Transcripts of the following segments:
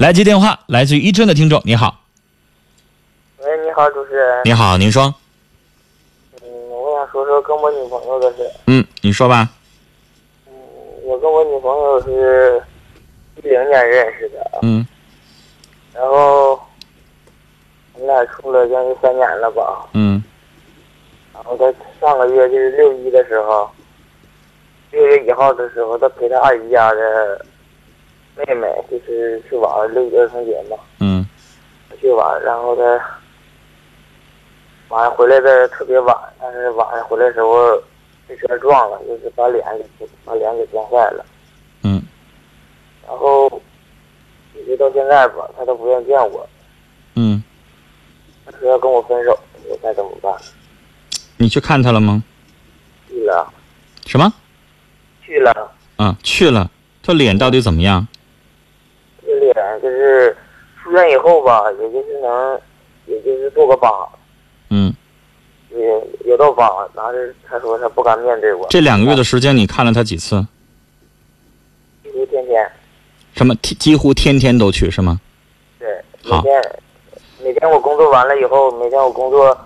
来接电话，来自于伊春的听众，你好，喂，你好，主持人。你好，您说，嗯，我想说说跟我女朋友的事。嗯，你说吧，嗯，我跟我女朋友是一零年认识的，嗯然后我们俩处了将近三年了吧。嗯然后在上个月就是六一的时候，六月一号的时候，他陪他二姨家的妹妹，就是去玩六一儿童节嘛，嗯去玩，然后她晚上回来的特别晚，但是晚上回来的时候被车撞了，就是把脸给把脸给撞坏了。嗯，然后一直到现在吧，她都不愿见我，嗯，她说要跟我分手，我该怎么办？你去看她了吗？去了，什么？去了，啊，去了，他脸到底怎么样？就是出院以后吧，也就是能，也就是做个疤，嗯，也有道疤，但是他说他不敢面对我。这两个月的时间你看了他几次？几乎天天，什么？几几乎天天都去是吗？对，每天每天我工作完了以后，每天我工作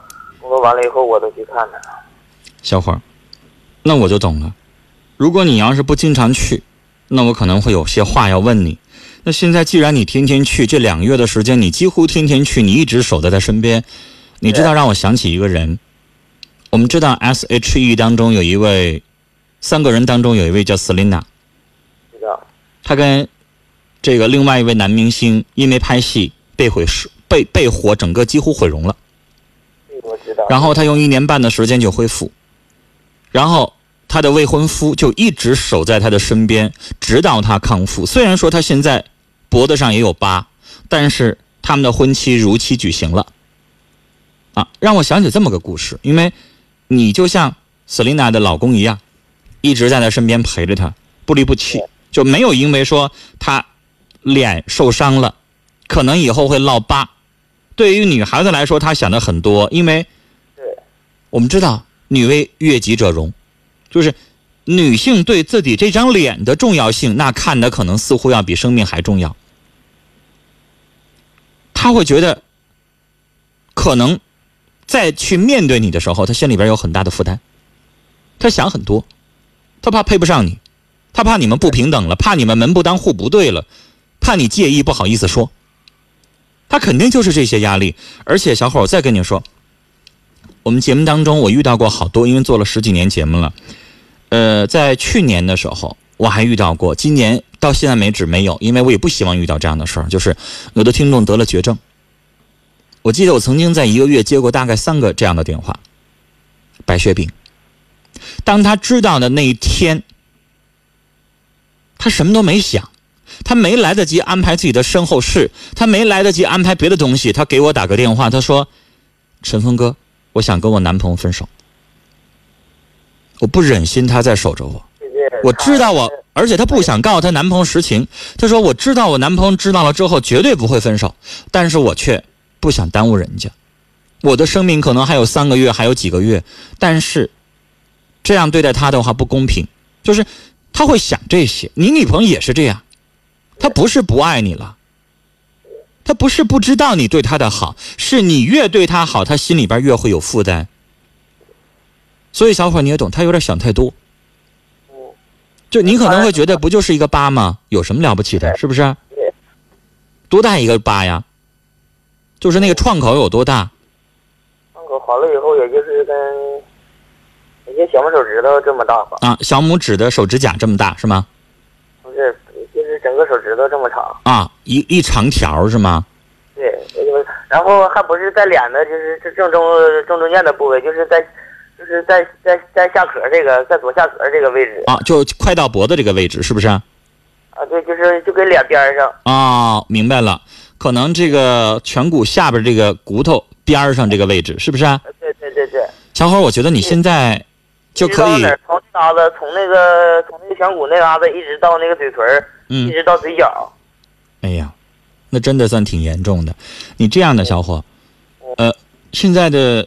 工作完了以后，我都去看他。小伙儿，那我就懂了。如果你要是不经常去，那我可能会有些话要问你。那现在既然你天天去，这两个月的时间你几乎天天去，你一直守在他身边，你知道让我想起一个人。我们知道 S.H.E 当中有一位，三个人当中有一位叫 Selina，知道，她跟这个另外一位男明星因为拍戏被毁尸被被火整个几乎毁容了。我知道。然后他用一年半的时间就恢复，然后他的未婚夫就一直守在他的身边，直到他康复。虽然说他现在脖子上也有疤，但是他们的婚期如期举行了。啊，让我想起这么个故事，因为你就像 Selina 的老公一样，一直在她身边陪着她，不离不弃，就没有因为说她脸受伤了，可能以后会落疤。对于女孩子来说，她想的很多，因为对，我们知道女为悦己者容，就是女性对自己这张脸的重要性，那看的可能似乎要比生命还重要。他会觉得，可能再去面对你的时候，他心里边有很大的负担，他想很多，他怕配不上你，他怕你们不平等了，怕你们门不当户不对了，怕你介意不好意思说。他肯定就是这些压力，而且小伙，我再跟你说，我们节目当中我遇到过好多，因为做了十几年节目了。呃，在去年的时候我还遇到过，今年到现在为止没有，因为我也不希望遇到这样的事儿。就是有的听众得了绝症，我记得我曾经在一个月接过大概三个这样的电话，白血病。当他知道的那一天，他什么都没想。他没来得及安排自己的身后事，他没来得及安排别的东西，他给我打个电话，他说：“陈峰哥，我想跟我男朋友分手，我不忍心他再守着我，我知道我，而且她不想告诉她男朋友实情。她说我知道我男朋友知道了之后绝对不会分手，但是我却不想耽误人家，我的生命可能还有三个月，还有几个月，但是这样对待他的话不公平，就是他会想这些。你女朋友也是这样。”他不是不爱你了，他不是不知道你对他的好，是你越对他好，他心里边越会有负担。所以小伙你也懂，他有点想太多。嗯，就你可能会觉得不就是一个疤吗？有什么了不起的？是不是？对，多大一个疤呀？就是那个创口有多大？创口好了以后，也就是跟一些小拇手指头这么大吧。啊，小拇指的手指甲这么大是吗？不是，就是整个手指头这么长。啊，一一长条是吗？对，然后还不是在脸的，就是这正中正中间的部位，就是在，就是在在在下颌这个，在左下颌这个位置。啊，就快到脖子这个位置是不是？啊，对，就是就跟脸边儿上。啊，明白了，可能这个颧骨下边这个骨头边上这个位置，是不是对对对对。小伙，我觉得你现在就可以从那嘎子，从那个从那个颧骨那嘎子，一直到那个嘴唇儿，一嗯，直到嘴角。哎呀，那真的算挺严重的。你这样的小伙，呃，现在的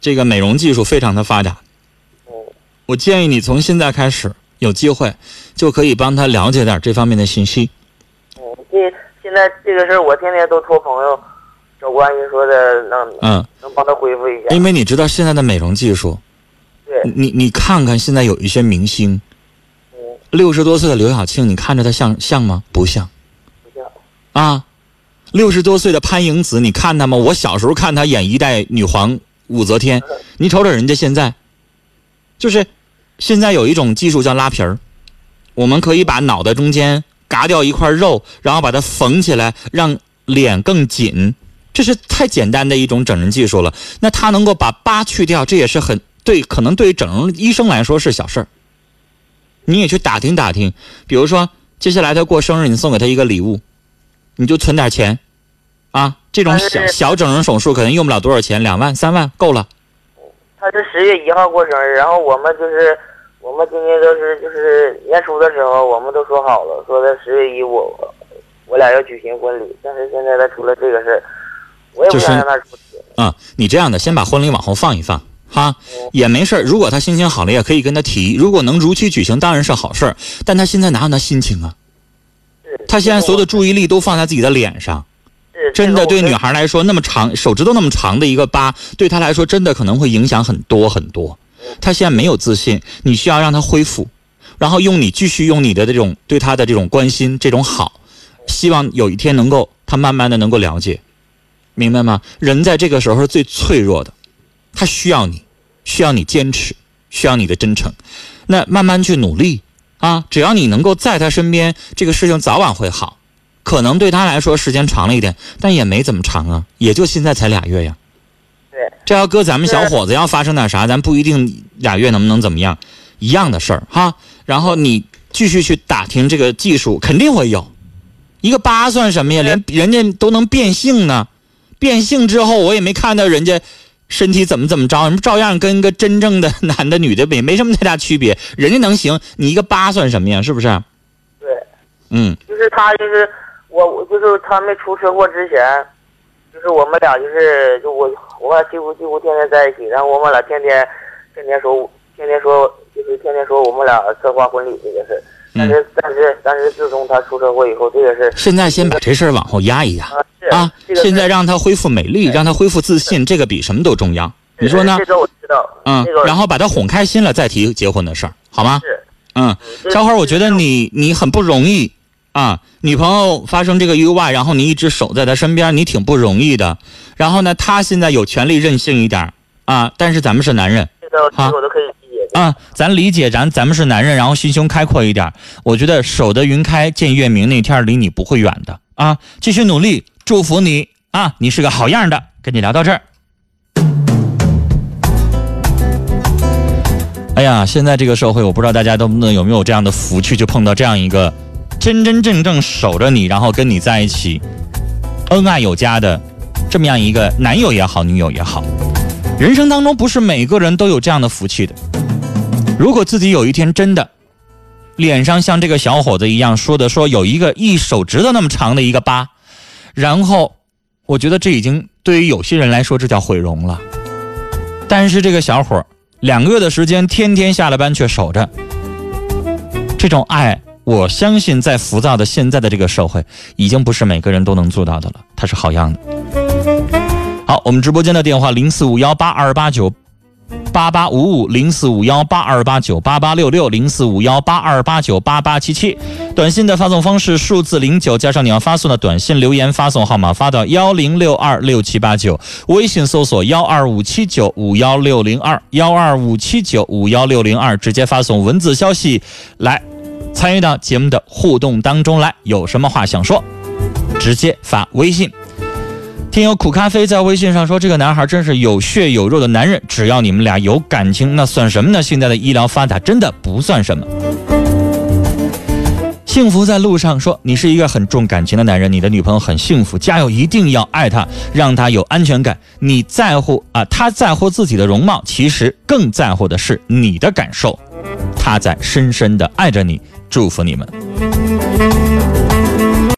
这个美容技术非常的发达，嗯我建议你从现在开始有机会就可以帮他了解点这方面的信息。嗯，这现现在这个事儿，我天天都托朋友找关系，说的能嗯，能帮他恢复一下。因为你知道现在的美容技术，对，你你看看现在有一些明星，嗯，六十多岁的刘晓庆，你看着她像像吗？不像不像，啊。六十多岁的潘迎紫，你看她吗？我小时候看她演一代女皇武则天，你瞅瞅人家现在，就是现在有一种技术叫拉皮儿，我们可以把脑袋中间嘎掉一块肉，然后把它缝起来，让脸更紧。这是太简单的一种整人技术了。那他能够把疤去掉，这也是很对，可能对于整容医生来说是小事儿。你也去打听打听，比如说接下来他过生日，你送给他一个礼物，你就存点钱，啊，这种小小整容手术可能用不了多少钱，两万三万够了。他是十月一号过生日，然后我们就是我们今天都是就是年初的时候，我们都说好了，说的十月一我我俩要举行婚礼，但是现在他出了这个事儿，我也不就是想让他出去。啊，你这样的，先把婚礼往后放一放，哈，也没事儿如果他心情好了，也可以跟他提。如果能如期举行，当然是好事儿。但他现在哪有那心情啊？是他现在所有的注意力都放在自己的脸上，是真的对女孩孩来说，那么长手指头那么长的一个疤，对她来说真的可能会影响很多很多。她现在没有自信，你需要让她恢复，然后用你继续用你的这种对她的这种关心，这种好，希望有一天能够她慢慢的能够了解，明白吗？人在这个时候是最脆弱的，她需要你，需要你坚持，需要你的真诚，那慢慢去努力啊！只要你能够在她身边，这个事情早晚会好。可能对他来说时间长了一点，但也没怎么长啊，也就现在才俩月呀。对，这要搁咱们小伙子，要发生点啥，咱不一定俩月能不能怎么样，一样的事儿哈。然后你继续去打听这个技术，肯定会有。一个疤算什么呀？连人家都能变性呢，变性之后我也没看到人家身体怎么怎么着，照样跟个真正的男的女的没没什么太大区别。人家能行，你一个疤算什么呀？是不是？对，嗯就是他就是我我就是他没出车祸之前，就是我们俩就是就我我们俩几乎几乎天天在一起，然后我们俩天天天天说天天说就是天天说我们俩策划婚礼这个事儿。但是但是但是自从他出车祸以后，这个事现在先把这事儿往后压一压。啊是啊这，个现在让他恢复美丽，让他恢复自信，这个比什么都重要。你说呢这？个我知道，嗯这个，然后把他哄开心了，再提结婚的事儿，好吗？是嗯，小伙儿，我觉得你你很不容易啊，女朋友发生这个意外，然后你一直守在她身边，你挺不容易的。然后呢，她现在有权利任性一点儿啊，但是咱们是男人这个这好个我都可以理解。啊，咱理解咱咱们是男人，然后心胸开阔一点。我觉得守得云开见月明那天离你不会远的啊，继续努力，祝福你啊，你是个好样的。跟你聊到这儿。哎呀，现在这个社会，我不知道大家能不能有没有这样的福气，就碰到这样一个真真正正守着你，然后跟你在一起，恩爱有加的这么样一个男友也好，女友也好。人生当中不是每个人都有这样的福气的。如果自己有一天真的脸上像这个小伙子一样说的，说有一个一手指头那么长的一个疤，然后我觉得这已经对于有些人来说这叫毁容了。但是这个小伙两个月的时间，天天下了班却守着，这种爱，我相信在浮躁的现在的这个社会，已经不是每个人都能做到的了。他是好样的。好，我们直播间的电话零四五幺八二八九八八五五零四五幺八二八九八八六六零四五幺八二八九八八七七，短信的发送方式数字零九加上你要发送的短信留言发送号码发到幺零六二六七八九，微信搜索幺二五七九五幺六零二幺二五七九五幺六零二，直接发送文字消息来参与到节目的互动当中来，有什么话想说，直接发微信。听友苦咖啡在微信上说：“这个男孩真是有血有肉的男人，只要你们俩有感情，那算什么呢？现在的医疗发达，真的不算什么。”幸福在路上说：“你是一个很重感情的男人，你的女朋友很幸福，加油，一定要爱她，让她有安全感。你在乎啊，她在乎自己的容貌，其实更在乎的是你的感受。她在深深的爱着你，祝福你们。”